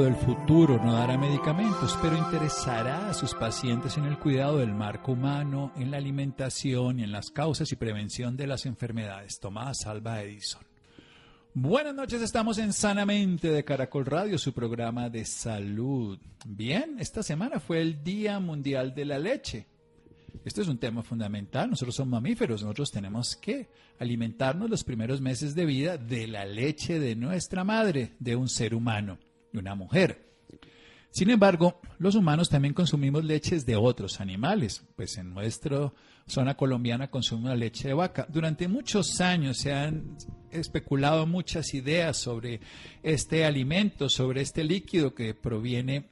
Del futuro no dará medicamentos, pero interesará a sus pacientes en el cuidado del marco humano, en la alimentación y en las causas y prevención de las enfermedades. Tomás Alba Edison. Buenas noches, estamos en Sanamente de Caracol Radio, su programa de salud. Bien, esta semana fue el Día Mundial de la Leche. Esto es un tema fundamental. Nosotros somos mamíferos, nosotros tenemos que alimentarnos los primeros meses de vida de la leche de nuestra madre, de un ser humano y una mujer. Sin embargo, los humanos también consumimos leches de otros animales, pues en nuestra zona colombiana consumimos leche de vaca. Durante muchos años se han especulado muchas ideas sobre este alimento, sobre este líquido que proviene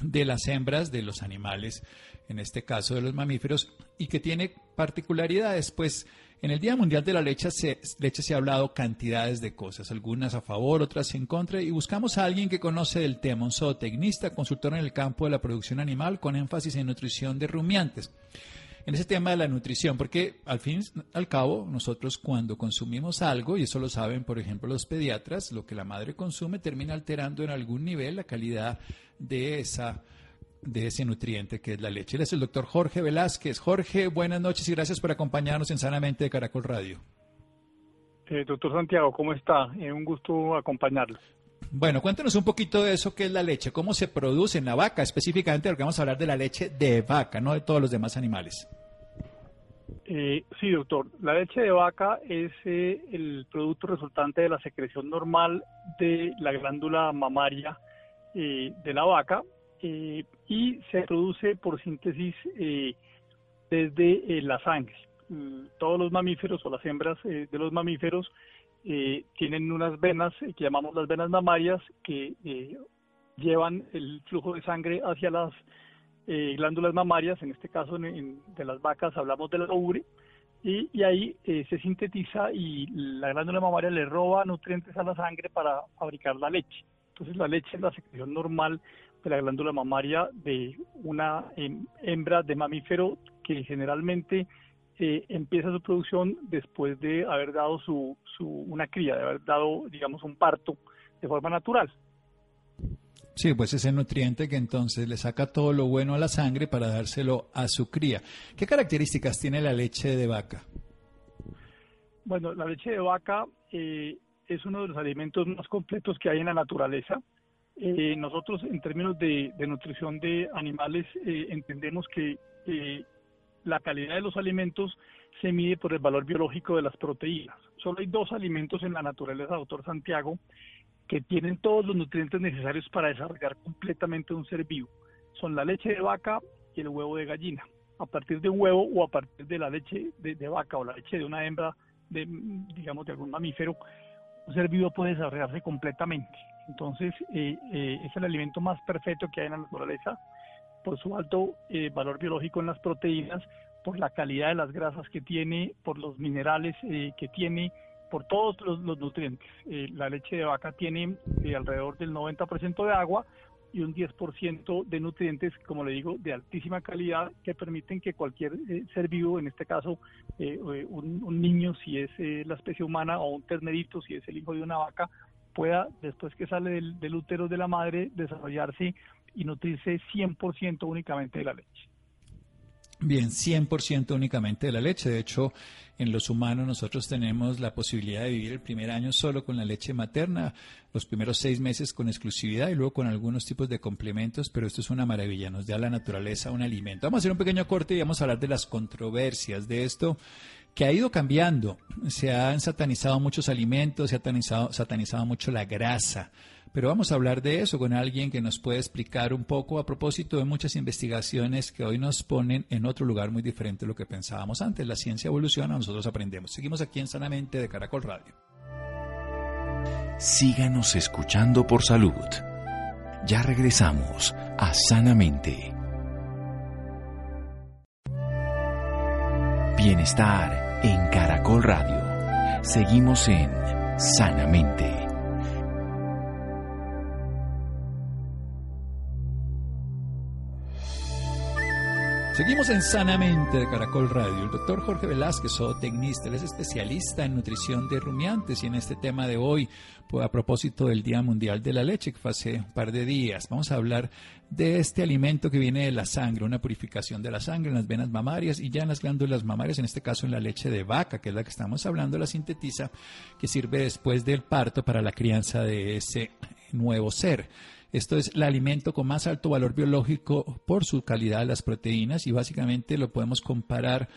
de las hembras de los animales, en este caso de los mamíferos, y que tiene particularidades, pues en el Día Mundial de la Leche se, leche se ha hablado cantidades de cosas, algunas a favor, otras en contra, y buscamos a alguien que conoce del tema, un zootecnista, consultor en el campo de la producción animal con énfasis en nutrición de rumiantes. En ese tema de la nutrición, porque al fin al cabo nosotros cuando consumimos algo, y eso lo saben por ejemplo los pediatras, lo que la madre consume termina alterando en algún nivel la calidad de esa de ese nutriente que es la leche. Él es el doctor Jorge Velázquez. Jorge, buenas noches y gracias por acompañarnos en Sanamente de Caracol Radio. Eh, doctor Santiago, ¿cómo está? Eh, un gusto acompañarlo. Bueno, cuéntanos un poquito de eso que es la leche, cómo se produce en la vaca, específicamente porque vamos a hablar de la leche de vaca, no de todos los demás animales. Eh, sí, doctor. La leche de vaca es eh, el producto resultante de la secreción normal de la glándula mamaria eh, de la vaca y se produce por síntesis eh, desde eh, la sangre. Mm, todos los mamíferos o las hembras de los mamíferos tienen unas venas que llamamos las venas mamarias que llevan el flujo de sangre hacia las glándulas mamarias, en este caso de las vacas hablamos de la ubre, y, y ahí se sintetiza y la glándula mamaria le roba nutrientes a la sangre para fabricar la leche. Entonces la leche es la secreción normal de la glándula mamaria de una hembra de mamífero que generalmente eh, empieza su producción después de haber dado su, su, una cría, de haber dado, digamos, un parto de forma natural. Sí, pues ese nutriente que entonces le saca todo lo bueno a la sangre para dárselo a su cría. ¿Qué características tiene la leche de vaca? Bueno, la leche de vaca eh, es uno de los alimentos más completos que hay en la naturaleza. Eh, nosotros en términos de, nutrición de animales eh, entendemos que eh, la calidad de los alimentos se mide por el valor biológico de las proteínas. Solo hay dos alimentos en la naturaleza, doctor Santiago, que tienen todos los nutrientes necesarios para desarrollar completamente un ser vivo. Son la leche de vaca y el huevo de gallina. A partir de un huevo o a partir de la leche de, de vaca o la leche de una hembra, de, digamos, de algún mamífero, ser vivo puede desarrollarse completamente. Entonces, eh, eh, es el alimento más perfecto que hay en la naturaleza por su alto eh, valor biológico en las proteínas, por la calidad de las grasas que tiene, por los minerales que tiene, por todos los, los nutrientes. la leche de vaca tiene alrededor del 90% de agua y un 10% de nutrientes, como le digo, de altísima calidad que permiten que cualquier ser vivo, en este caso un, un, niño si es la especie humana o un ternerito si es el hijo de una vaca, pueda, después que sale del, útero de la madre, desarrollarse y nutrirse 100% únicamente de la leche. Bien, 100% únicamente de la leche. De hecho, en los humanos nosotros tenemos la posibilidad de vivir el primer año solo con la leche materna, los primeros seis meses con exclusividad y luego con algunos tipos de complementos, pero esto es una maravilla, nos da la naturaleza un alimento. Vamos a hacer un pequeño corte y vamos a hablar de las controversias de esto que ha ido cambiando. Se han satanizado muchos alimentos, se ha satanizado, satanizado mucho la grasa. Pero vamos a hablar de eso con alguien que nos puede explicar un poco a propósito de muchas investigaciones que hoy nos ponen en otro lugar muy diferente de lo que pensábamos antes. La ciencia evoluciona, nosotros aprendemos. Seguimos aquí en Sanamente de Caracol Radio. Síganos escuchando por salud. Ya regresamos a Sanamente. Bienestar en Caracol Radio. Seguimos en Sanamente. Seguimos en Sanamente de Caracol Radio. El doctor Jorge Velázquez, zootecnista, él es especialista en nutrición de rumiantes y en este tema de hoy, pues a propósito del Día Mundial de la Leche que fue hace un par de días, vamos a hablar de este alimento que viene de la sangre, una purificación de la sangre en las venas mamarias y ya en las glándulas mamarias, en este caso en la leche de vaca, que es la que estamos hablando, la sintetiza, que sirve después del parto para la crianza de ese nuevo ser. Esto es el alimento con más alto valor biológico por su calidad de las proteínas y básicamente lo podemos comparar,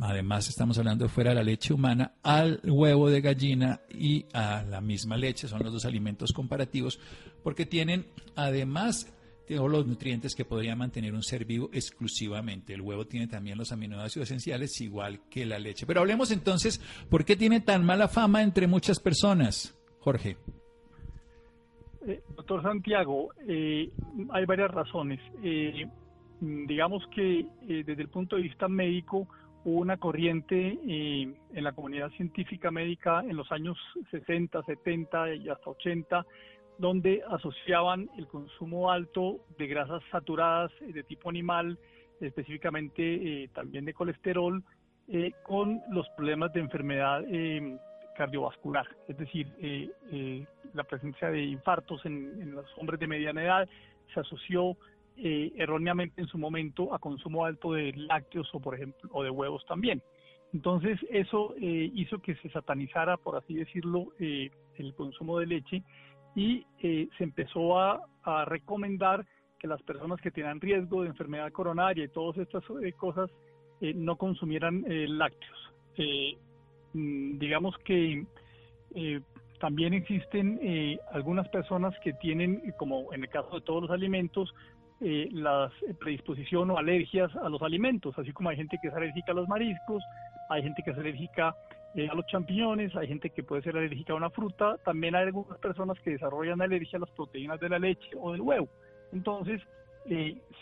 además estamos hablando fuera de la leche humana, al huevo de gallina y a la misma leche. Son los dos alimentos comparativos porque tienen además todos los nutrientes que podría mantener un ser vivo exclusivamente. El huevo tiene también los aminoácidos esenciales, igual que la leche. Pero hablemos entonces, ¿por qué tiene tan mala fama entre muchas personas? Jorge. Eh, doctor Santiago, eh, hay varias razones. Eh, digamos que desde el punto de vista médico hubo una corriente en la comunidad científica médica en los años 60, 70 y hasta 80, donde asociaban el consumo alto de grasas saturadas de tipo animal, específicamente también de colesterol, con los problemas de enfermedad cardiovascular, es decir, eh, eh, la presencia de infartos en, los hombres de mediana edad se asoció eh, erróneamente en su momento a consumo alto de lácteos o por ejemplo o de huevos también. Entonces eso hizo que se satanizara, por así decirlo, el consumo de leche y se empezó a, a, recomendar que las personas que tenían riesgo de enfermedad coronaria y todas estas cosas no consumieran lácteos. Mm, digamos que eh, también existen eh, algunas personas que tienen, como en el caso de todos los alimentos, eh, la predisposición o alergias a los alimentos, así como hay gente que es alérgica a los mariscos, hay gente que es alérgica eh, a los champiñones, hay gente que puede ser alérgica a una fruta, también hay algunas personas que desarrollan alergia a las proteínas de la leche o del huevo. Entonces,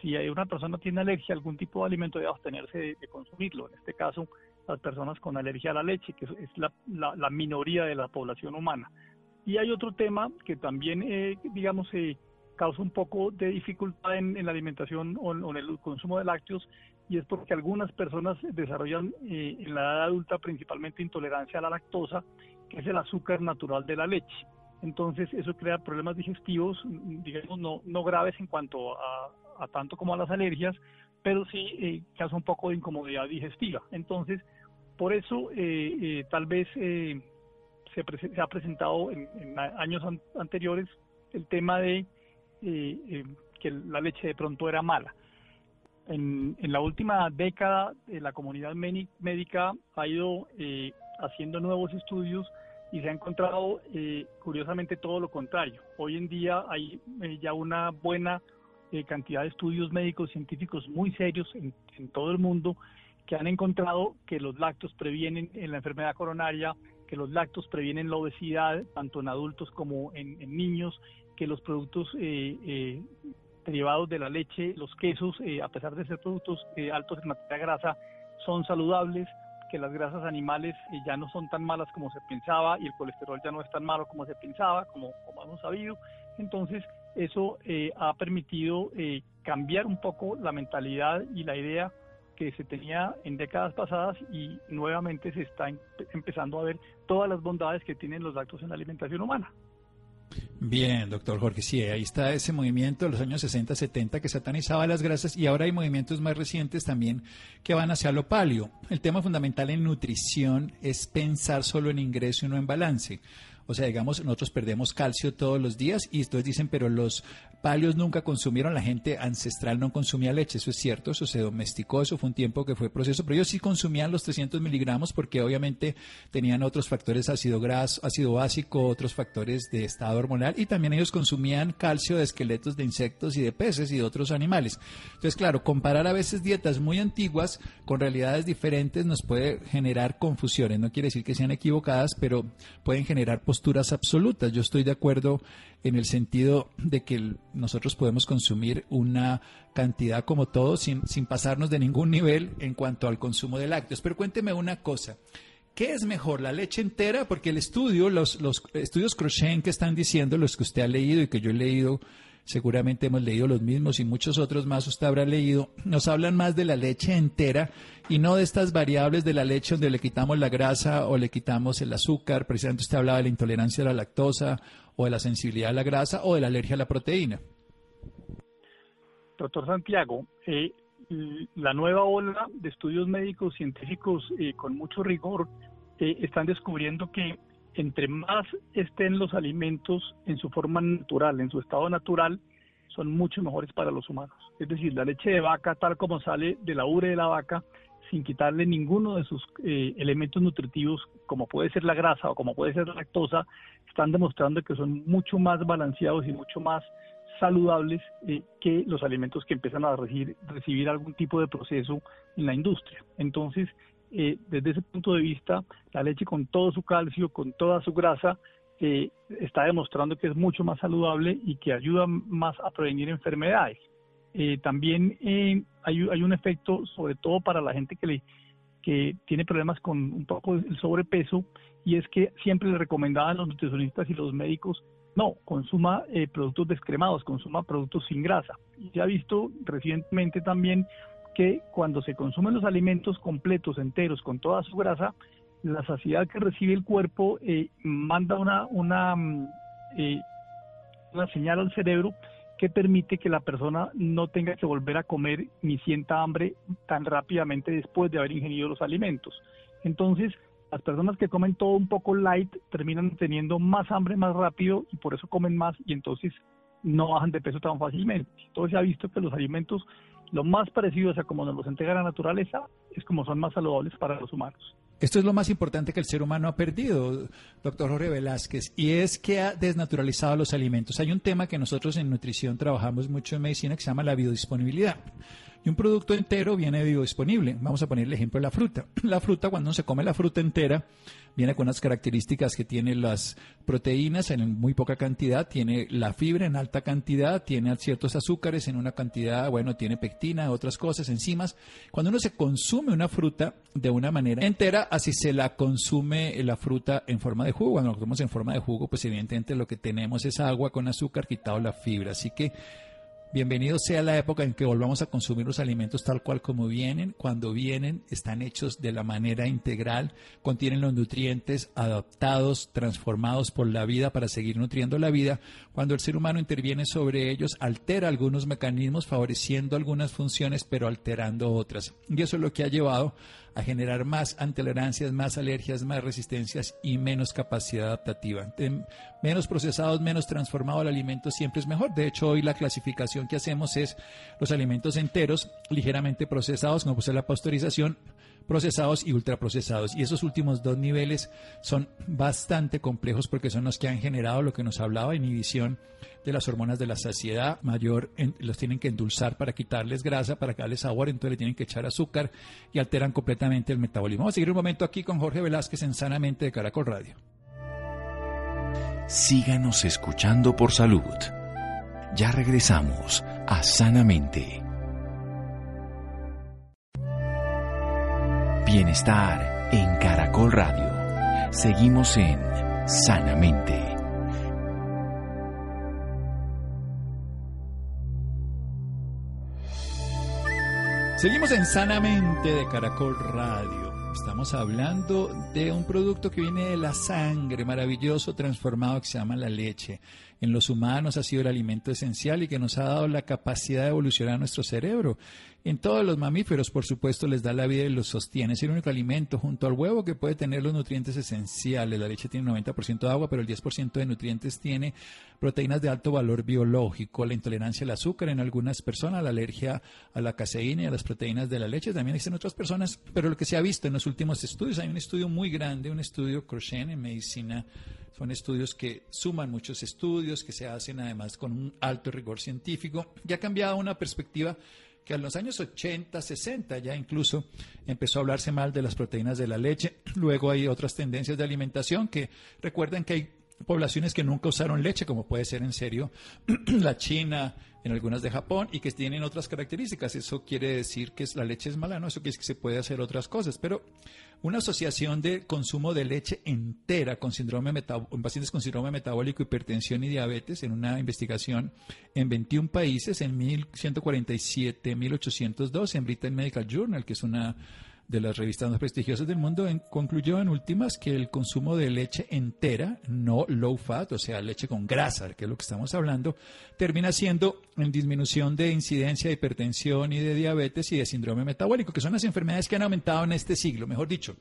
si hay una persona tiene alergia a algún tipo de alimento, debe abstenerse de consumirlo. En este caso, las personas con alergia a la leche, que es la, la, minoría de la población humana. Y hay otro tema que también, eh, digamos, eh, causa un poco de dificultad en, la alimentación o en, el consumo de lácteos, y es porque algunas personas desarrollan eh, en la edad adulta principalmente intolerancia a la lactosa, que es el azúcar natural de la leche. Entonces eso crea problemas digestivos, digamos, no, no graves en cuanto a, a tanto como a las alergias, pero sí eh, causa un poco de incomodidad digestiva. Entonces, por eso, eh, eh, tal vez eh, se, ha presentado en, años anteriores el tema de que la leche de pronto era mala. En, la última década, la comunidad médica ha ido haciendo nuevos estudios y se ha encontrado curiosamente todo lo contrario. Hoy en día hay ya una buena cantidad de estudios médicos científicos muy serios en todo el mundo que han encontrado que los lácteos previenen en la enfermedad coronaria, que los lácteos previenen la obesidad, tanto en adultos como en, niños, que los productos eh, eh, derivados de la leche, los quesos, eh, a pesar de ser productos altos en materia grasa, son saludables, que las grasas animales ya no son tan malas como se pensaba y el colesterol ya no es tan malo como se pensaba, como, como hemos sabido. Entonces, eso ha permitido cambiar un poco la mentalidad y la idea que se tenía en décadas pasadas y nuevamente se está empezando a ver todas las bondades que tienen los lácteos en la alimentación humana. Bien, doctor Jorge, sí, ahí está ese movimiento de los años 60, 70 que satanizaba las grasas y ahora hay movimientos más recientes también que van hacia lo palio. El tema fundamental en nutrición es pensar solo en ingreso y no en balance. O sea, digamos, nosotros perdemos calcio todos los días y ustedes dicen, pero los palios nunca consumieron, la gente ancestral no consumía leche, eso es cierto, eso se domesticó, eso fue un tiempo que fue proceso, pero ellos sí consumían los 300 miligramos porque obviamente tenían otros factores, ácido graso, ácido básico, otros factores de estado hormonal y también ellos consumían calcio de esqueletos de insectos y de peces y de otros animales. Entonces, claro, comparar a veces dietas muy antiguas con realidades diferentes nos puede generar confusiones, no quiere decir que sean equivocadas, pero pueden generar posturas absolutas. Yo estoy de acuerdo en el sentido de que nosotros podemos consumir una cantidad como todos sin, sin pasarnos de ningún nivel en cuanto al consumo de lácteos. Pero cuénteme una cosa. ¿Qué es mejor, la leche entera? Porque el estudio, los, los estudios Crochet que están diciendo, los que usted ha leído y que yo he leído, seguramente hemos leído los mismos y muchos otros más usted habrá leído, nos hablan más de la leche entera y no de estas variables de la leche donde le quitamos la grasa o le quitamos el azúcar. Precisamente usted hablaba de la intolerancia a la lactosa o de la sensibilidad a la grasa o de la alergia a la proteína. Doctor Santiago, eh, la nueva ola de estudios médicos científicos eh, con mucho rigor eh, están descubriendo que entre más estén los alimentos en su forma natural, en su estado natural, son mucho mejores para los humanos. Es decir, la leche de vaca, tal como sale de la ubre de la vaca, sin quitarle ninguno de sus eh, elementos nutritivos, como puede ser la grasa o como puede ser la lactosa, están demostrando que son mucho más balanceados y mucho más saludables eh, que los alimentos que empiezan a recibir, algún tipo de proceso en la industria. Entonces, eh, desde ese punto de vista, la leche con todo su calcio, con toda su grasa, eh, está demostrando que es mucho más saludable y que ayuda más a prevenir enfermedades. También hay, hay, un efecto, sobre todo para la gente que, le, que tiene problemas con un poco el sobrepeso, y es que siempre le recomendaban los nutricionistas y los médicos no, consuma eh, productos descremados, consuma productos sin grasa. Se ha visto recientemente también que cuando se consumen los alimentos completos, enteros, con toda su grasa, la saciedad que recibe el cuerpo eh, manda una, una, mm, eh, una señal al cerebro que permite que la persona no tenga que volver a comer ni sienta hambre tan rápidamente después de haber ingerido los alimentos. Entonces, las personas que comen todo un poco light terminan teniendo más hambre más rápido y por eso comen más y entonces no bajan de peso tan fácilmente. Entonces se ha visto que los alimentos, lo más parecidos a como nos los entrega la naturaleza, es como son más saludables para los humanos. Esto es lo más importante que el ser humano ha perdido, doctor Jorge Velázquez, y es que ha desnaturalizado los alimentos. Hay un tema que nosotros en nutrición trabajamos mucho en medicina que se llama la biodisponibilidad. Y un producto entero viene biodisponible. Vamos a poner el ejemplo de la fruta. La fruta, cuando uno se come la fruta entera, viene con unas características que tiene las proteínas en muy poca cantidad, tiene la fibra en alta cantidad, tiene ciertos azúcares en una cantidad, bueno, tiene pectina, otras cosas, enzimas. Cuando uno se consume una fruta de una manera entera, así se la consume la fruta en forma de jugo. Cuando lo comemos en forma de jugo, pues evidentemente lo que tenemos es agua con azúcar, quitado la fibra. Así que Bienvenido sea la época en que volvamos a consumir los alimentos tal cual como vienen. Cuando vienen, están hechos de la manera integral, contienen los nutrientes adaptados, transformados por la vida para seguir nutriendo la vida. Cuando el ser humano interviene sobre ellos, altera algunos mecanismos, favoreciendo algunas funciones, pero alterando otras. Y eso es lo que ha llevado a generar más intolerancias, más alergias, más resistencias y menos capacidad adaptativa. menos procesados, menos transformado el alimento siempre es mejor. De hecho, hoy la clasificación que hacemos es los alimentos enteros, ligeramente procesados, como puede ser la pasteurización, procesados y ultraprocesados. Y esos últimos dos niveles son bastante complejos porque son los que han generado lo que nos hablaba, inhibición de las hormonas de la saciedad mayor, los tienen que endulzar para quitarles grasa, para darles sabor, entonces le tienen que echar azúcar y alteran completamente el metabolismo. Vamos a seguir un momento aquí con Jorge Velázquez en Sanamente de Caracol Radio. Síganos escuchando por salud. Ya regresamos a Sanamente. Bienestar en Caracol Radio. Seguimos en Sanamente. Seguimos en Sanamente de Caracol Radio. Estamos hablando de un producto que viene de la sangre, maravilloso, transformado, que se llama la leche. En los humanos ha sido el alimento esencial y que nos ha dado la capacidad de evolucionar nuestro cerebro. En todos los mamíferos, por supuesto, les da la vida y los sostiene. Es el único alimento junto al huevo que puede tener los nutrientes esenciales. La leche tiene 90% de agua, pero el 10% de nutrientes tiene proteínas de alto valor biológico, la intolerancia al azúcar en algunas personas, la alergia a la caseína y a las proteínas de la leche. También existen otras personas, pero lo que se ha visto en los últimos estudios, hay un estudio muy grande, un estudio Crochet en medicina son estudios que suman muchos estudios, que se hacen además con un alto rigor científico y ha cambiado una perspectiva que en los años 80, 60 ya incluso empezó a hablarse mal de las proteínas de la leche. Luego hay otras tendencias de alimentación que recuerden que hay poblaciones que nunca usaron leche, como puede ser en serio la China, en algunas de Japón, y que tienen otras características. Eso quiere decir que la leche es mala, ¿no? Eso quiere decir que se puede hacer otras cosas. Pero una asociación de consumo de leche entera con síndrome en pacientes con síndrome metabólico, hipertensión y diabetes, en una investigación en 21 países, en 1147, 1802, en Britain Medical Journal, que es una de las revistas más prestigiosas del mundo, concluyó en últimas que el consumo de leche entera, no low fat, o sea, leche con grasa, que es lo que estamos hablando, termina siendo en disminución de incidencia de hipertensión y de diabetes y de síndrome metabólico, que son las enfermedades que han aumentado en este siglo, mejor dicho.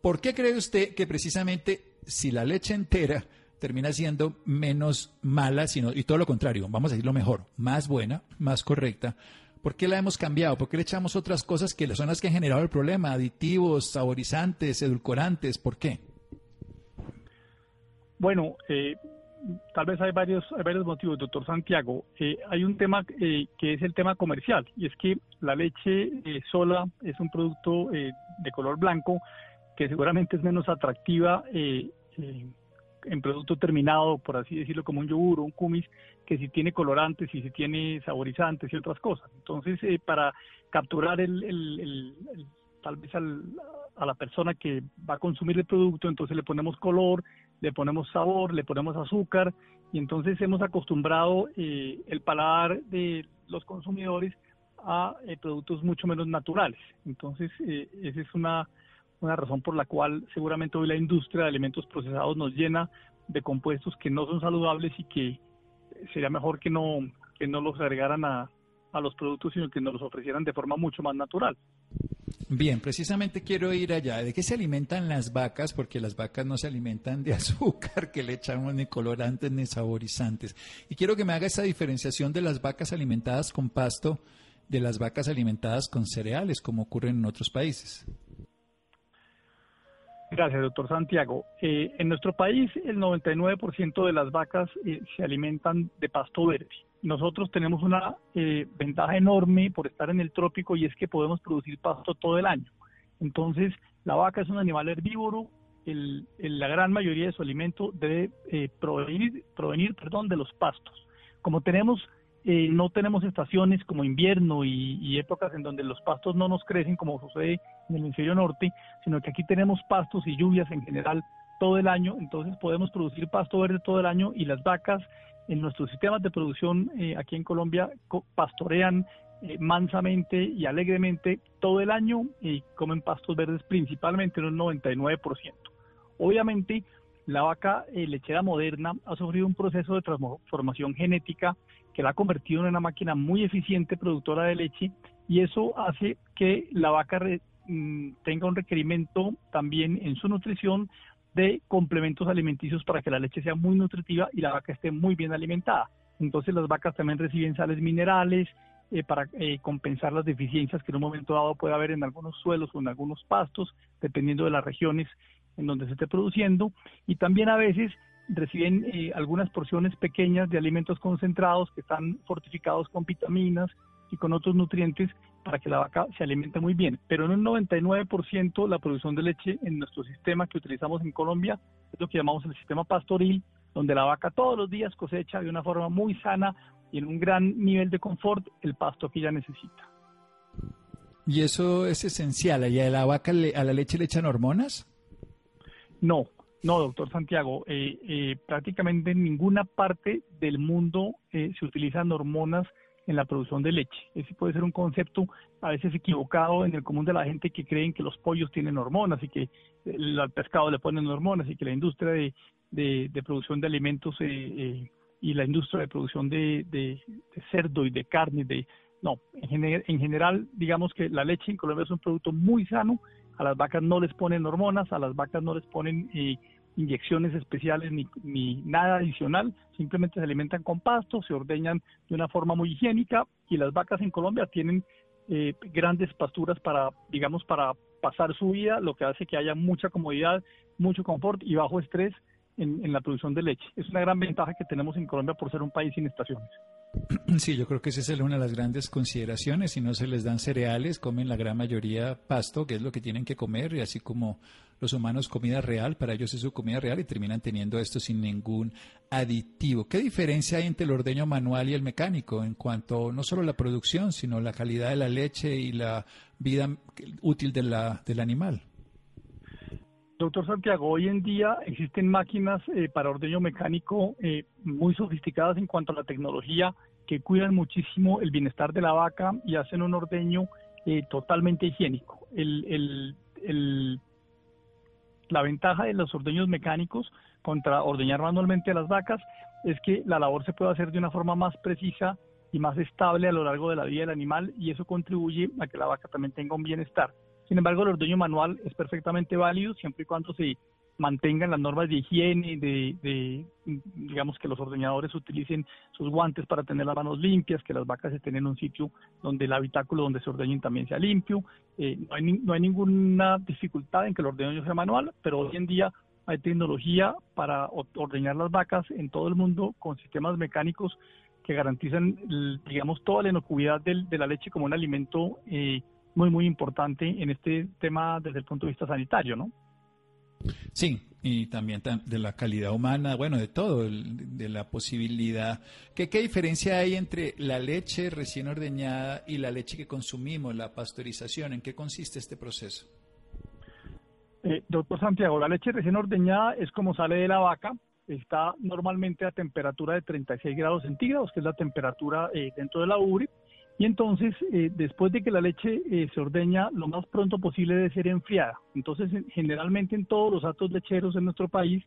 ¿Por qué cree usted que precisamente si la leche entera termina siendo menos mala, sino, y todo lo contrario, vamos a decirlo mejor, más buena, más correcta, ¿Por qué la hemos cambiado? ¿Por qué le echamos otras cosas que son las que han generado el problema? Aditivos, saborizantes, edulcorantes, ¿por qué? Bueno, eh, tal vez hay varios, varios motivos, doctor Santiago. Eh, hay un tema eh, que es el tema comercial, y es que la leche sola es un producto de color blanco que seguramente es menos atractiva en producto terminado, por así decirlo, como un yogur o un kumis, que si tiene colorantes y si tiene saborizantes y otras cosas. Entonces, eh, para capturar el, tal vez a la persona que va a consumir el producto, entonces le ponemos color, le ponemos sabor, le ponemos azúcar, y entonces hemos acostumbrado eh, el paladar de los consumidores a eh, productos mucho menos naturales. Entonces, esa es una una razón por la cual seguramente hoy la industria de alimentos procesados nos llena de compuestos que no son saludables y que sería mejor que no, que no los agregaran a, a los productos, sino que nos los ofrecieran de forma mucho más natural. Bien, precisamente quiero ir allá. ¿De qué se alimentan las vacas? Porque las vacas no se alimentan de azúcar, que le echamos ni colorantes ni saborizantes. Y quiero que me haga esa diferenciación de las vacas alimentadas con pasto de las vacas alimentadas con cereales, como ocurre en otros países. Gracias, doctor Santiago. Eh, en nuestro país, el 99% de las vacas eh, se alimentan de pasto verde. Nosotros tenemos una eh, ventaja enorme por estar en el trópico y es que podemos producir pasto todo el año. Entonces, la vaca es un animal herbívoro. la gran mayoría de su alimento debe provenir, provenir perdón, de los pastos. Como tenemos eh, no tenemos estaciones como invierno y, épocas en donde los pastos no nos crecen como sucede en el hemisferio norte, sino que aquí tenemos pastos y lluvias en general todo el año, entonces podemos producir pasto verde todo el año y las vacas en nuestros sistemas de producción eh, aquí en Colombia pastorean eh, mansamente y alegremente todo el año y comen pastos verdes principalmente en un 99%. Obviamente, la vaca lechera moderna ha sufrido un proceso de transformación genética que la ha convertido en una máquina muy eficiente productora de leche y eso hace que la vaca mm, tenga un requerimiento también en su nutrición de complementos alimenticios para que la leche sea muy nutritiva y la vaca esté muy bien alimentada. Entonces las vacas también reciben sales minerales eh, para eh, compensar las deficiencias que en un momento dado puede haber en algunos suelos o en algunos pastos, dependiendo de las regiones en donde se esté produciendo. Y también a veces reciben eh, algunas porciones pequeñas de alimentos concentrados que están fortificados con vitaminas y con otros nutrientes para que la vaca se alimente muy bien. Pero en un 99% la producción de leche en nuestro sistema que utilizamos en Colombia es lo que llamamos el sistema pastoril, donde la vaca todos los días cosecha de una forma muy sana y en un gran nivel de confort el pasto que ella necesita. ¿Y eso es esencial? ¿Y a la vaca, a la leche le echan hormonas? No, no, doctor Santiago, eh, eh, prácticamente en ninguna parte del mundo eh, se utilizan hormonas en la producción de leche. Ese puede ser un concepto a veces equivocado en el común de la gente que creen que los pollos tienen hormonas y que al pescado le ponen hormonas y que la industria de, producción de alimentos y la industria de producción de, cerdo y de carne, de no, en, en general digamos que la leche en Colombia es un producto muy sano a las vacas no les ponen hormonas, a las vacas no les ponen eh, inyecciones especiales ni, nada adicional, simplemente se alimentan con pasto, se ordeñan de una forma muy higiénica y las vacas en Colombia tienen eh, grandes pasturas para, digamos, para pasar su vida, lo que hace que haya mucha comodidad, mucho confort y bajo estrés en, la producción de leche. Es una gran ventaja que tenemos en Colombia por ser un país sin estaciones. Sí, yo creo que esa es una de las grandes consideraciones. Si no se les dan cereales, comen la gran mayoría pasto, que es lo que tienen que comer, y así como los humanos comida real, para ellos es su comida real y terminan teniendo esto sin ningún aditivo. ¿Qué diferencia hay entre el ordeño manual y el mecánico en cuanto no solo a la producción, sino la calidad de la leche y la vida útil de la, del animal? Doctor Santiago, hoy en día existen máquinas eh, para ordeño mecánico eh, muy sofisticadas en cuanto a la tecnología que cuidan muchísimo el bienestar de la vaca y hacen un ordeño eh, totalmente higiénico. la ventaja de los ordeños mecánicos contra ordeñar manualmente a las vacas es que la labor se puede hacer de una forma más precisa y más estable a lo largo de la vida del animal y eso contribuye a que la vaca también tenga un bienestar. Sin embargo, el ordeño manual es perfectamente válido siempre y cuando se mantengan las normas de higiene, de, digamos que los ordeñadores utilicen sus guantes para tener las manos limpias, que las vacas estén en un sitio donde el habitáculo donde se ordeñen también sea limpio. Eh, no, hay, no hay ninguna dificultad en que el ordeño sea manual, pero hoy en día hay tecnología para ordeñar las vacas en todo el mundo con sistemas mecánicos que garantizan, digamos, toda la inocuidad de la leche como un alimento eh, muy, muy importante en este tema desde el punto de vista sanitario, ¿no? Sí, y también de la calidad humana, bueno, de todo, de la posibilidad. ¿Qué, ¿Qué diferencia hay entre la leche recién ordeñada y la leche que consumimos, la pasteurización? ¿En qué consiste este proceso? Eh, doctor Santiago, la leche recién ordeñada es como sale de la vaca, está normalmente a temperatura de 36 grados centígrados, que es la temperatura eh, dentro de la ubre, y entonces, eh, después de que la leche eh, se ordeña, lo más pronto posible debe ser enfriada. Entonces, generalmente en todos los actos lecheros en nuestro país,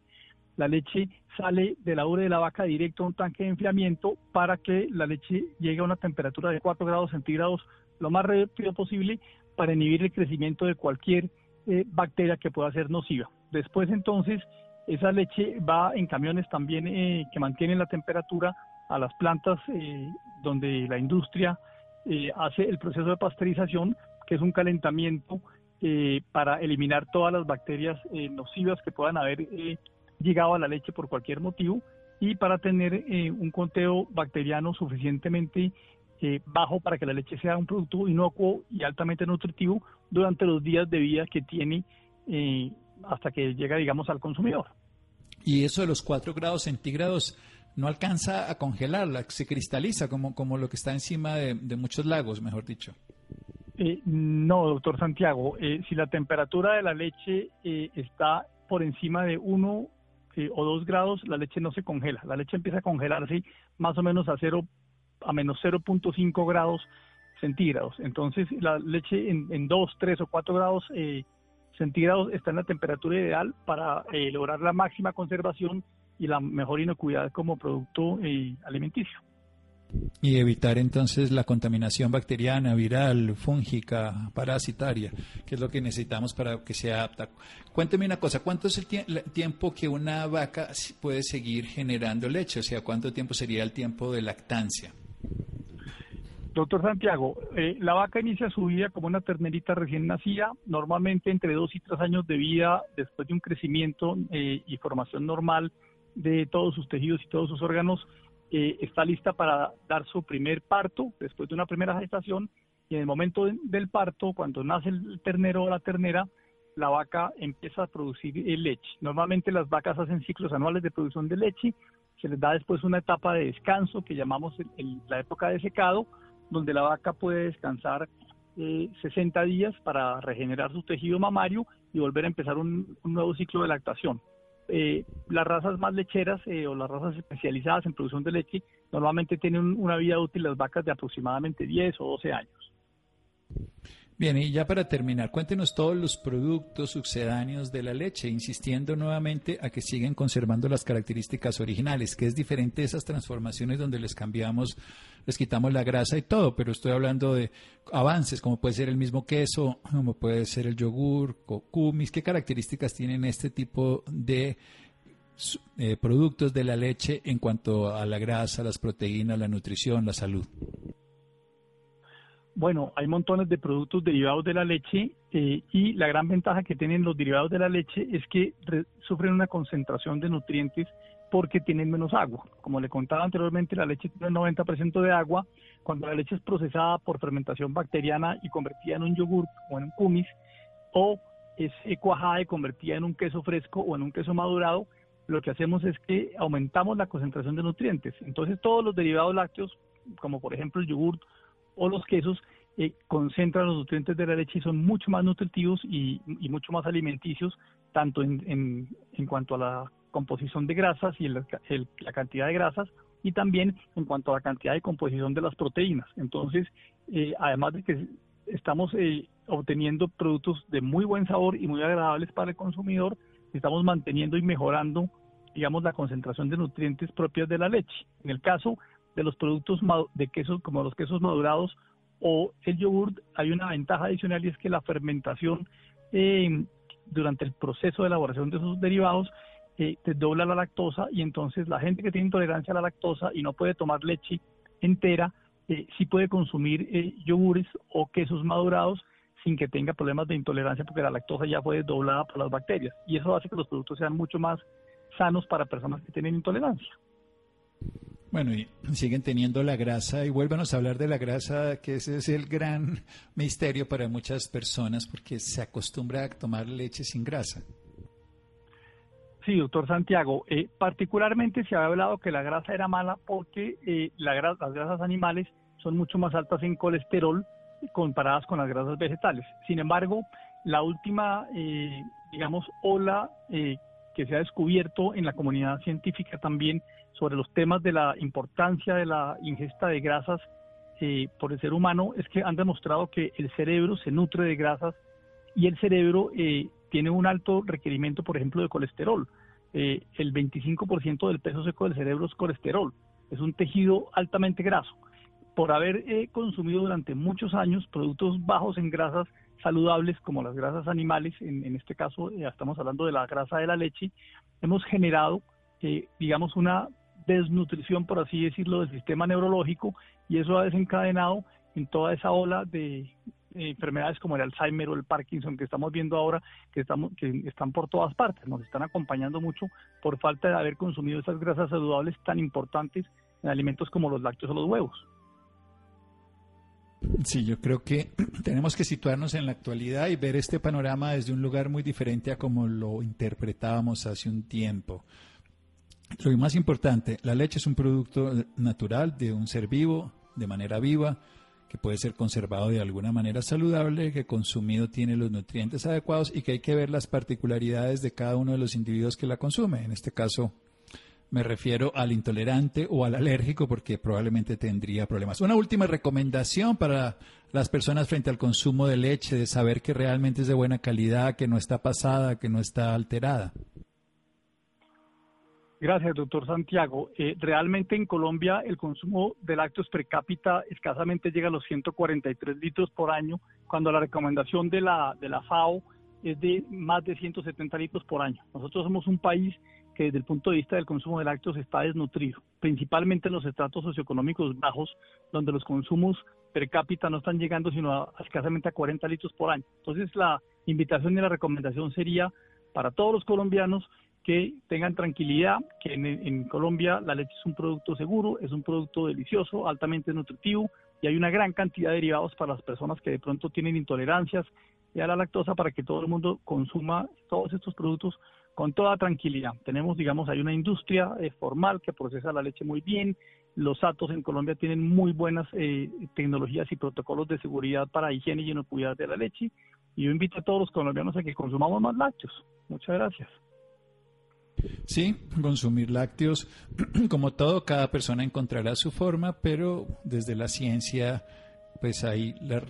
la leche sale de la ubre de la vaca directo a un tanque de enfriamiento para que la leche llegue a una temperatura de 4 grados centígrados lo más rápido posible para inhibir el crecimiento de cualquier eh, bacteria que pueda ser nociva. Después, entonces, esa leche va en camiones también que mantienen la temperatura a las plantas donde la industria eh, hace el proceso de pasteurización, que es un calentamiento eh, para eliminar todas las bacterias eh, nocivas que puedan haber llegado a la leche por cualquier motivo y para tener un conteo bacteriano suficientemente bajo para que la leche sea un producto inocuo y altamente nutritivo durante los días de vida que tiene hasta que llega, digamos, al consumidor. Y eso de los 4 grados centígrados no alcanza a congelarla, se cristaliza como, como lo que está encima de, muchos lagos, mejor dicho. Eh, no, doctor Santiago, eh, si la temperatura de la leche eh, está por encima de 1 o 2 grados, la leche no se congela. La leche empieza a congelarse más o menos a, 0, a menos 0.5 grados centígrados. Entonces, la leche en, en 2, 3 o 4 grados centígrados está en la temperatura ideal para lograr la máxima conservación y la mejor inocuidad como producto eh, alimenticio. Y evitar entonces la contaminación bacteriana, viral, fúngica, parasitaria, que es lo que necesitamos para que sea apta. Cuénteme una cosa, ¿cuánto es el, tiempo que una vaca puede seguir generando leche? O sea, ¿cuánto tiempo sería el tiempo de lactancia? Doctor Santiago, eh, la vaca inicia su vida como una ternerita recién nacida, normalmente entre dos y tres años de vida después de un crecimiento eh, y formación normal de todos sus tejidos y todos sus órganos, eh, está lista para dar su primer parto después de una primera gestación y en el momento del parto, cuando nace el ternero o la ternera, la vaca empieza a producir leche. Normalmente las vacas hacen ciclos anuales de producción de leche, se les da después una etapa de descanso que llamamos la época de secado, donde la vaca puede descansar 60 eh, días para regenerar su tejido mamario y volver a empezar un nuevo ciclo de lactación. Eh, las razas más lecheras eh, o las razas especializadas en producción de leche normalmente tienen una vida útil las vacas de aproximadamente 10 o 12 años. Bien, y ya para terminar, cuéntenos todos los productos sucedáneos de la leche, insistiendo nuevamente a que siguen conservando las características originales, que es diferente esas transformaciones donde les cambiamos, les quitamos la grasa y todo, pero estoy hablando de avances, como puede ser el mismo queso, como puede ser el yogur, cocumis, ¿qué características tienen este tipo de eh, productos de la leche en cuanto a la grasa, las proteínas, la nutrición, la salud? Bueno, hay montones de productos derivados de la leche eh, y la gran ventaja que tienen los derivados de la leche es que sufren una concentración de nutrientes porque tienen menos agua. Como le contaba anteriormente, la leche tiene un 90% de agua. Cuando la leche es procesada por fermentación bacteriana y convertida en un yogur o en un kumis, o es cuajada y convertida en un queso fresco o en un queso madurado, lo que hacemos es que aumentamos la concentración de nutrientes. Entonces todos los derivados lácteos, como por ejemplo el yogur o los quesos eh, concentran los nutrientes de la leche y son mucho más nutritivos y, mucho más alimenticios, tanto en, en, cuanto a la composición de grasas y la, cantidad de grasas, y también en cuanto a la cantidad de composición de las proteínas. Entonces, eh, además de que estamos eh, obteniendo productos de muy buen sabor y muy agradables para el consumidor, estamos manteniendo y mejorando, digamos, la concentración de nutrientes propias de la leche. En el caso de los productos de quesos como los quesos madurados o el yogur, hay una ventaja adicional y es que la fermentación eh, durante el proceso de elaboración de esos derivados eh, dobla la lactosa y entonces la gente que tiene intolerancia a la lactosa y no puede tomar leche entera, eh, sí puede consumir eh, yogures o quesos madurados sin que tenga problemas de intolerancia porque la lactosa ya fue doblada por las bacterias y eso hace que los productos sean mucho más sanos para personas que tienen intolerancia. Bueno, y siguen teniendo la grasa y vuélvanos a hablar de la grasa, que ese es el gran misterio para muchas personas porque se acostumbra a tomar leche sin grasa. Sí, doctor Santiago. Eh, particularmente se había hablado que la grasa era mala porque eh, las grasas animales son mucho más altas en colesterol comparadas con las grasas vegetales. Sin embargo, la última, eh, digamos, ola que se ha descubierto en la comunidad científica también sobre los temas de la importancia de la ingesta de grasas eh, por el ser humano es que han demostrado que el cerebro se nutre de grasas y el cerebro eh, tiene un alto requerimiento, por ejemplo, de colesterol. Eh, el 25% del peso seco del cerebro es colesterol. Es un tejido altamente graso. Por haber consumido durante muchos años productos bajos en grasas saludables como las grasas animales, en, en este caso ya estamos hablando de la grasa de la leche, hemos generado, digamos, una desnutrición, por así decirlo, del sistema neurológico y eso ha desencadenado en toda esa ola de enfermedades como el Alzheimer o el Parkinson que estamos viendo ahora, que, estamos, que están por todas partes, nos están acompañando mucho por falta de haber consumido esas grasas saludables tan importantes en alimentos como los lácteos o los huevos. Sí, yo creo que tenemos que situarnos en la actualidad y ver este panorama desde un lugar muy diferente a como lo interpretábamos hace un tiempo. Lo más importante, la leche es un producto natural de un ser vivo, de manera viva, que puede ser conservado de alguna manera saludable, que consumido tiene los nutrientes adecuados y que hay que ver las particularidades de cada uno de los individuos que la consume. En este caso, me refiero al intolerante o al alérgico porque probablemente tendría problemas. Una última recomendación para las personas frente al consumo de leche, de saber que realmente es de buena calidad, que no está pasada, que no está alterada. Gracias, doctor Santiago. Eh, realmente en Colombia el consumo de lácteos per cápita escasamente llega a los 143 litros por año, cuando la recomendación de la, de la FAO es de más de 170 litros por año. Nosotros somos un país que desde el punto de vista del consumo de lácteos está desnutrido, principalmente en los estratos socioeconómicos bajos, donde los consumos per cápita no están llegando sino a, escasamente a 40 litros por año. Entonces la invitación y la recomendación sería para todos los colombianos que tengan tranquilidad, que en, Colombia la leche es un producto seguro, es un producto delicioso, altamente nutritivo y hay una gran cantidad de derivados para las personas que de pronto tienen intolerancias a la lactosa para que todo el mundo consuma todos estos productos con toda tranquilidad. Tenemos, digamos, hay una industria eh, formal que procesa la leche muy bien. Los atos en Colombia tienen muy buenas eh, tecnologías y protocolos de seguridad para higiene y inocuidad de la leche. Y yo invito a todos los colombianos a que consumamos más lácteos. Muchas gracias. Sí, consumir lácteos, como todo, cada persona encontrará su forma, pero desde la ciencia, pues hay la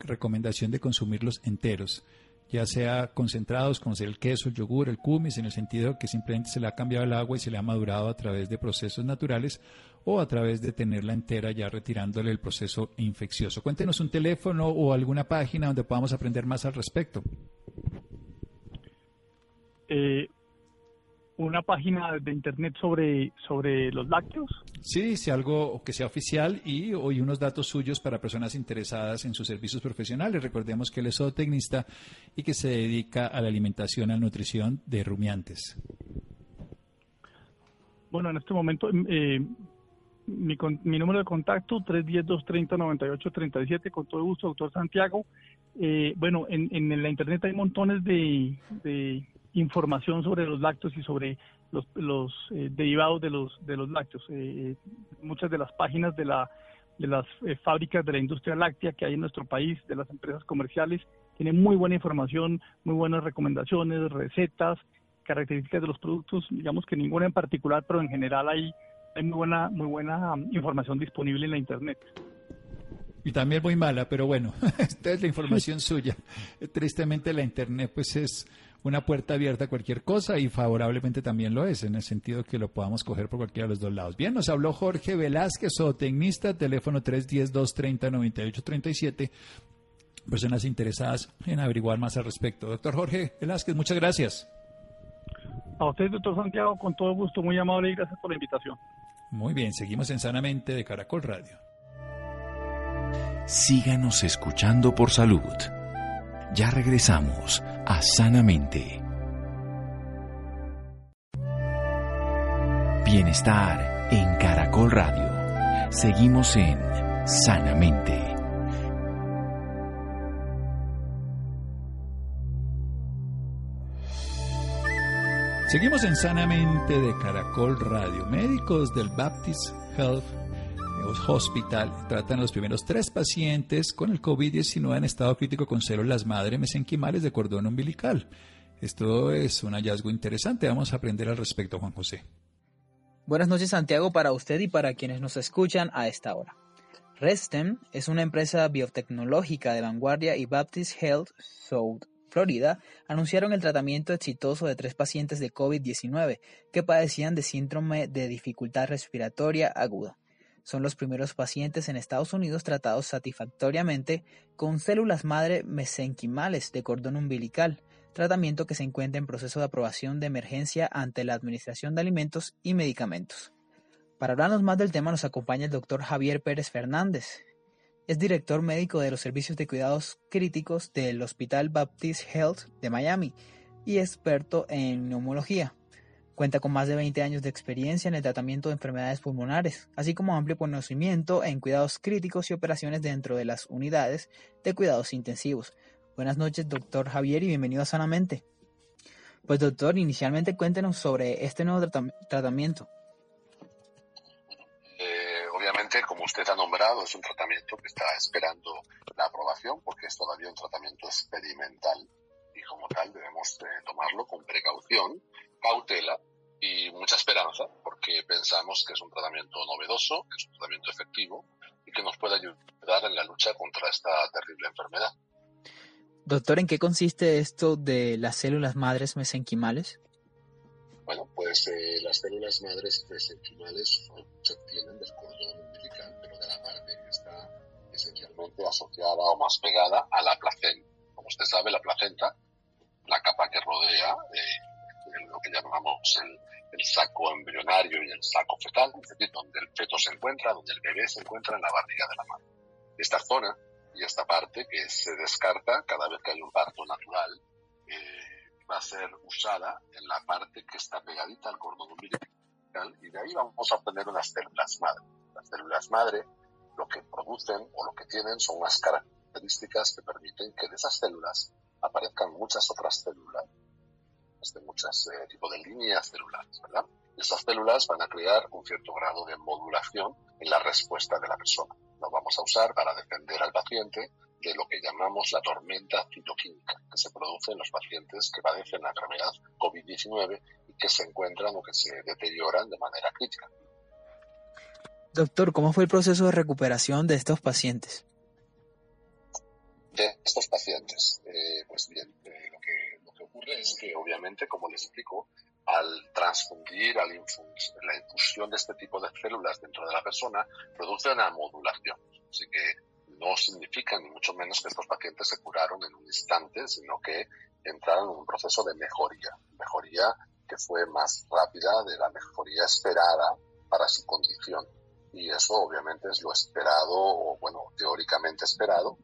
recomendación de consumirlos enteros, ya sea concentrados como el queso, el yogur, el kumis, en el sentido que simplemente se le ha cambiado el agua y se le ha madurado a través de procesos naturales o a través de tenerla entera ya retirándole el proceso infeccioso. Cuéntenos un teléfono o alguna página donde podamos aprender más al respecto. Eh, una página de internet sobre, sobre los lácteos. Sí, si algo que sea oficial y hoy unos datos suyos para personas interesadas en sus servicios profesionales. Recordemos que él es zootecnista y que se dedica a la alimentación y a la nutrición de rumiantes. Bueno, en este momento eh, mi, mi, número de contacto 310-230-9837, con todo gusto, doctor Santiago. Eh, bueno, en, en, la internet hay montones de, de información sobre los lácteos y sobre los, los eh, derivados de los de los lácteos. Eh, muchas de las páginas de la de las eh, fábricas de la industria láctea que hay en nuestro país, de las empresas comerciales, tienen muy buena información, muy buenas recomendaciones, recetas, características de los productos, digamos que ninguna en particular, pero en general hay, hay muy buena muy buena um, información disponible en la internet. Y también muy mala, pero bueno, esta es la información suya. Tristemente la internet pues es una puerta abierta a cualquier cosa y favorablemente también lo es, en el sentido que lo podamos coger por cualquiera de los dos lados. Bien, nos habló Jorge Velázquez, zootecnista, teléfono 310-230-9837. Personas interesadas en averiguar más al respecto. Doctor Jorge Velázquez, muchas gracias. A usted, doctor Santiago, con todo gusto, muy amable y gracias por la invitación. Muy bien, seguimos en Sanamente de Caracol Radio. Síganos escuchando por salud. Ya regresamos a Sanamente. Bienestar en Caracol Radio. Seguimos en Sanamente. Seguimos en Sanamente de Caracol Radio. Médicos del Baptist Health Hospital tratan los primeros tres pacientes con el COVID-19 en estado crítico con células madre mesenquimales de cordón umbilical. Esto es un hallazgo interesante. Vamos a aprender al respecto, Juan José. Buenas noches, Santiago, para usted y para quienes nos escuchan a esta hora. Restem es una empresa biotecnológica de vanguardia y Baptist Health South Florida anunciaron el tratamiento exitoso de tres pacientes de COVID-19 que padecían de síndrome de dificultad respiratoria aguda son los primeros pacientes en Estados Unidos tratados satisfactoriamente con células madre mesenquimales de cordón umbilical, tratamiento que se encuentra en proceso de aprobación de emergencia ante la Administración de Alimentos y Medicamentos. Para hablarnos más del tema nos acompaña el doctor Javier Pérez Fernández. Es director médico de los servicios de cuidados críticos del Hospital Baptist Health de Miami y experto en neumología. Cuenta con más de 20 años de experiencia en el tratamiento de enfermedades pulmonares, así como amplio conocimiento en cuidados críticos y operaciones dentro de las unidades de cuidados intensivos. Buenas noches, doctor Javier, y bienvenido a Sanamente. Pues doctor, inicialmente cuéntenos sobre este nuevo tratamiento. Eh, obviamente, como usted ha nombrado, es un tratamiento que está esperando la aprobación porque es todavía un tratamiento experimental y como tal debemos eh, tomarlo con precaución, cautela y mucha esperanza porque pensamos que es un tratamiento novedoso, que es un tratamiento efectivo y que nos puede ayudar en la lucha contra esta terrible enfermedad. Doctor, ¿en qué consiste esto de las células madres mesenquimales? Bueno, pues eh, las células madres mesenquimales se obtienen del cordón umbilical, pero de la parte que está esencialmente asociada o más pegada a la placenta. Como usted sabe, la placenta, la capa que rodea eh, lo que llamamos el, el saco embrionario y el saco fetal, es decir, donde el feto se encuentra, donde el bebé se encuentra en la barriga de la madre. Esta zona y esta parte que se descarta cada vez que hay un parto natural eh, va a ser usada en la parte que está pegadita al cordón umbilical y de ahí vamos a obtener unas células madre. Las células madre lo que producen o lo que tienen son unas características que permiten que de esas células aparezcan muchas otras células de muchos eh, tipos de líneas celulares, ¿verdad? Esas células van a crear un cierto grado de modulación en la respuesta de la persona. Lo vamos a usar para defender al paciente de lo que llamamos la tormenta citoquímica que se produce en los pacientes que padecen la enfermedad COVID-19 y que se encuentran o que se deterioran de manera crítica. Doctor, ¿cómo fue el proceso de recuperación de estos pacientes? De estos pacientes, eh, pues bien, eh, lo que que, obviamente, como les explico, al transfundir, al la infusión de este tipo de células dentro de la persona, produce una modulación. Así que no significa ni mucho menos que estos pacientes se curaron en un instante, sino que entraron en un proceso de mejoría, mejoría que fue más rápida de la mejoría esperada para su condición. Y eso obviamente es lo esperado, o bueno, teóricamente esperado,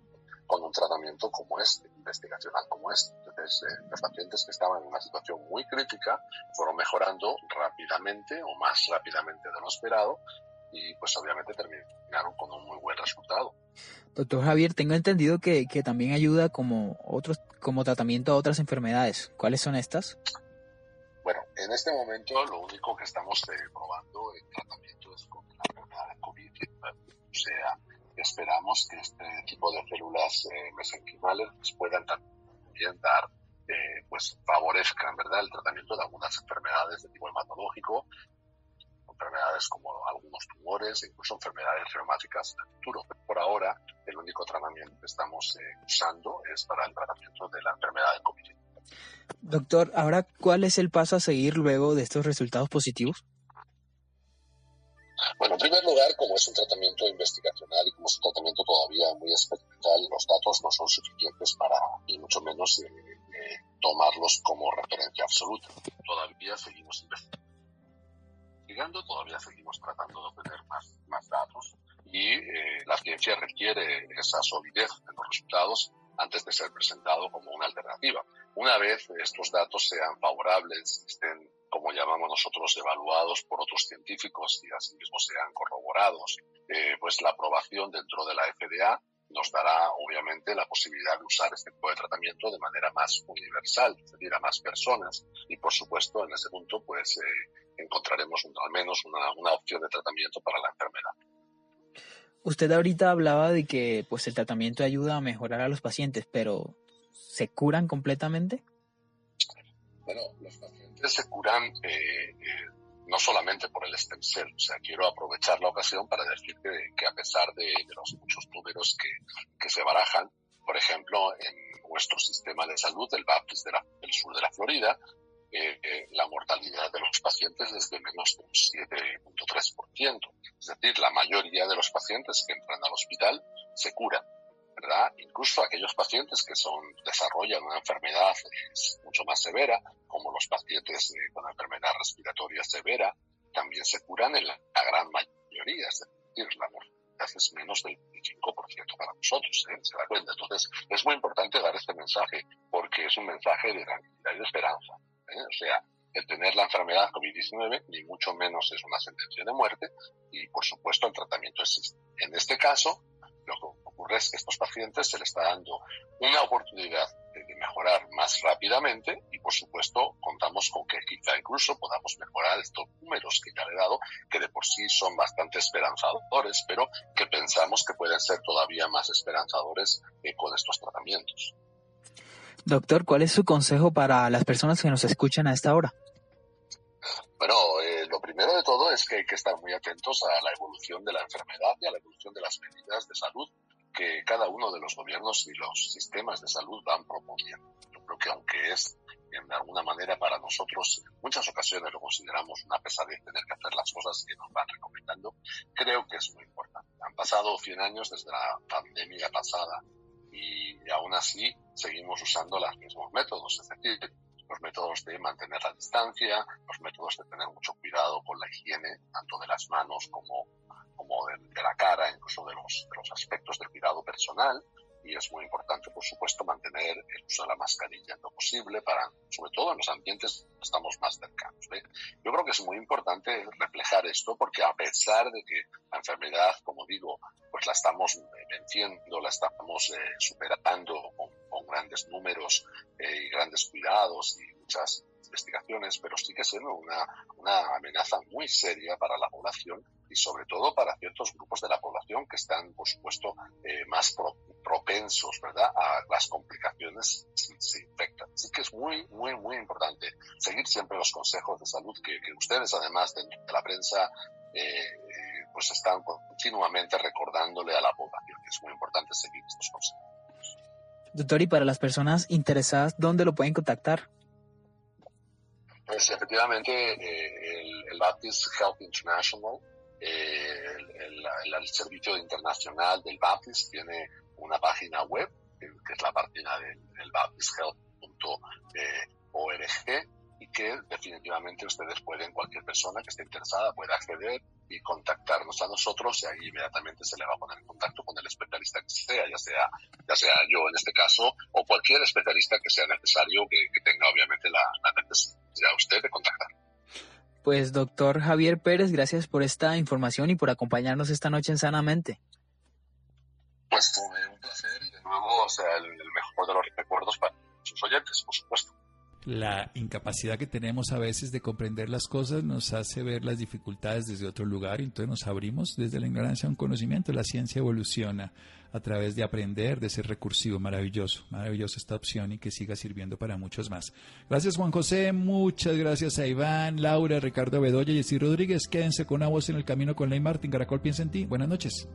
con un tratamiento como este, investigacional como este. Entonces, eh, los pacientes que estaban en una situación muy crítica fueron mejorando rápidamente o más rápidamente de lo esperado y pues obviamente terminaron con un muy buen resultado. Doctor Javier, tengo entendido que, que también ayuda como otros como tratamiento a otras enfermedades. ¿Cuáles son estas? Bueno, en este momento lo único que estamos eh, probando en tratamiento es con la enfermedad de COVID. O sea, esperamos que este tipo de células eh, mesenquimales puedan también dar, eh, pues favorezcan, ¿verdad?, el tratamiento de algunas enfermedades de tipo hematológico, enfermedades como algunos tumores, incluso enfermedades reumáticas en el futuro. Por ahora, el único tratamiento que estamos eh, usando es para el tratamiento de la enfermedad de COVID. Doctor, ahora, ¿cuál es el paso a seguir luego de estos resultados positivos? Bueno, en primer lugar, como es un tratamiento investigacional y como es un tratamiento todavía muy experimental, los datos no son suficientes para, y mucho menos, eh, eh, tomarlos como referencia absoluta. Todavía seguimos investigando, todavía seguimos tratando de obtener más, más datos y eh, la ciencia requiere esa solidez en los resultados antes de ser presentado como una alternativa. Una vez estos datos sean favorables, estén como llamamos nosotros, evaluados por otros científicos y asimismo sean corroborados, eh, pues la aprobación dentro de la FDA nos dará obviamente la posibilidad de usar este tipo de tratamiento de manera más universal, es decir, a más personas y por supuesto en ese punto pues eh, encontraremos al menos una, una opción de tratamiento para la enfermedad. Usted ahorita hablaba de que pues el tratamiento ayuda a mejorar a los pacientes, pero ¿se curan completamente? Bueno, los pacientes se curan eh, eh, no solamente por el stem cell. O sea, quiero aprovechar la ocasión para decir que, a pesar de, los muchos números que, que, se barajan, por ejemplo, en nuestro sistema de salud, el Baptist del sur de la Florida, eh, la mortalidad de los pacientes es de menos de un 7.3%. Es decir, la mayoría de los pacientes que entran al hospital se curan. ¿Verdad? Incluso aquellos pacientes que son, desarrollan una enfermedad mucho más severa, como los pacientes eh, con enfermedad respiratoria severa, también se curan en la, gran mayoría, es decir, la mortalidad es menos del 25% para nosotros, ¿eh? se da cuenta. Entonces, es muy importante dar este mensaje porque es un mensaje de tranquilidad y de esperanza. ¿eh? O sea, el tener la enfermedad COVID-19 ni mucho menos es una sentencia de muerte y, por supuesto, el tratamiento existe. En este caso, lo que ocurre es que a estos pacientes se les está dando una oportunidad de mejorar más rápidamente y por supuesto contamos con que quizá incluso podamos mejorar estos números que ya le he dado, que de por sí son bastante esperanzadores, pero que pensamos que pueden ser todavía más esperanzadores eh, con estos tratamientos. Doctor, ¿cuál es su consejo para las personas que nos escuchan a esta hora? Bueno, eh, lo primero de todo es que hay que estar muy atentos a la evolución de la enfermedad y a la evolución de las medidas de salud que cada uno de los gobiernos y los sistemas de salud van proponiendo. Yo creo que aunque es en alguna manera para nosotros en muchas ocasiones lo consideramos una pesadez tener que hacer las cosas que nos van recomendando, creo que es muy importante. Han pasado 100 años desde la pandemia pasada y aún así seguimos usando los mismos métodos, es decir, los métodos de mantener la distancia, los métodos de tener mucho cuidado con la higiene, tanto de las manos como, como de, la cara, incluso de los, de los aspectos del cuidado personal. Y es muy importante, por supuesto, mantener el uso de la mascarilla en lo posible, para, sobre todo en los ambientes que estamos más cercanos. Yo creo que es muy importante reflejar esto porque a pesar de que la enfermedad, como digo, pues la estamos venciendo, la estamos eh, superando con con grandes números eh, y grandes cuidados y muchas investigaciones, pero sigue siendo una, una amenaza muy seria para la población y sobre todo para ciertos grupos de la población que están, por supuesto, eh, más propensos ¿verdad? a las complicaciones si se infectan. Así que es muy, muy, muy importante seguir siempre los consejos de salud que, ustedes, además de, la prensa, eh, pues están continuamente recordándole a la población. Es muy importante seguir estos consejos. Doctor, y para las personas interesadas, ¿dónde lo pueden contactar? Pues efectivamente, eh, el, Baptist Health International, eh, el, servicio internacional del Baptist, tiene una página web, que, es la página del, del baptisthealth.org, y que definitivamente ustedes pueden, cualquier persona que esté interesada puede acceder y contactarnos a nosotros y ahí inmediatamente se le va a poner en contacto con el especialista que sea, ya sea, ya sea yo en este caso o cualquier especialista que sea necesario que, tenga obviamente la, la necesidad usted de contactar. Pues doctor Javier Pérez, gracias por esta información y por acompañarnos esta noche en Sanamente. Pues fue un placer y de nuevo, o sea, el, el mejor de los recuerdos para sus oyentes, por supuesto la incapacidad que tenemos a veces de comprender las cosas nos hace ver las dificultades desde otro lugar y entonces nos abrimos desde la ignorancia a un conocimiento. La ciencia evoluciona a través de aprender, de ser recursivo. Maravilloso, maravillosa esta opción y que siga sirviendo para muchos más. Gracias Juan José, muchas gracias a Iván, Laura, Ricardo Bedoya Jessy Rodríguez. Quédense con una voz en el camino con Ley Martín. Caracol piensa en ti. Buenas noches.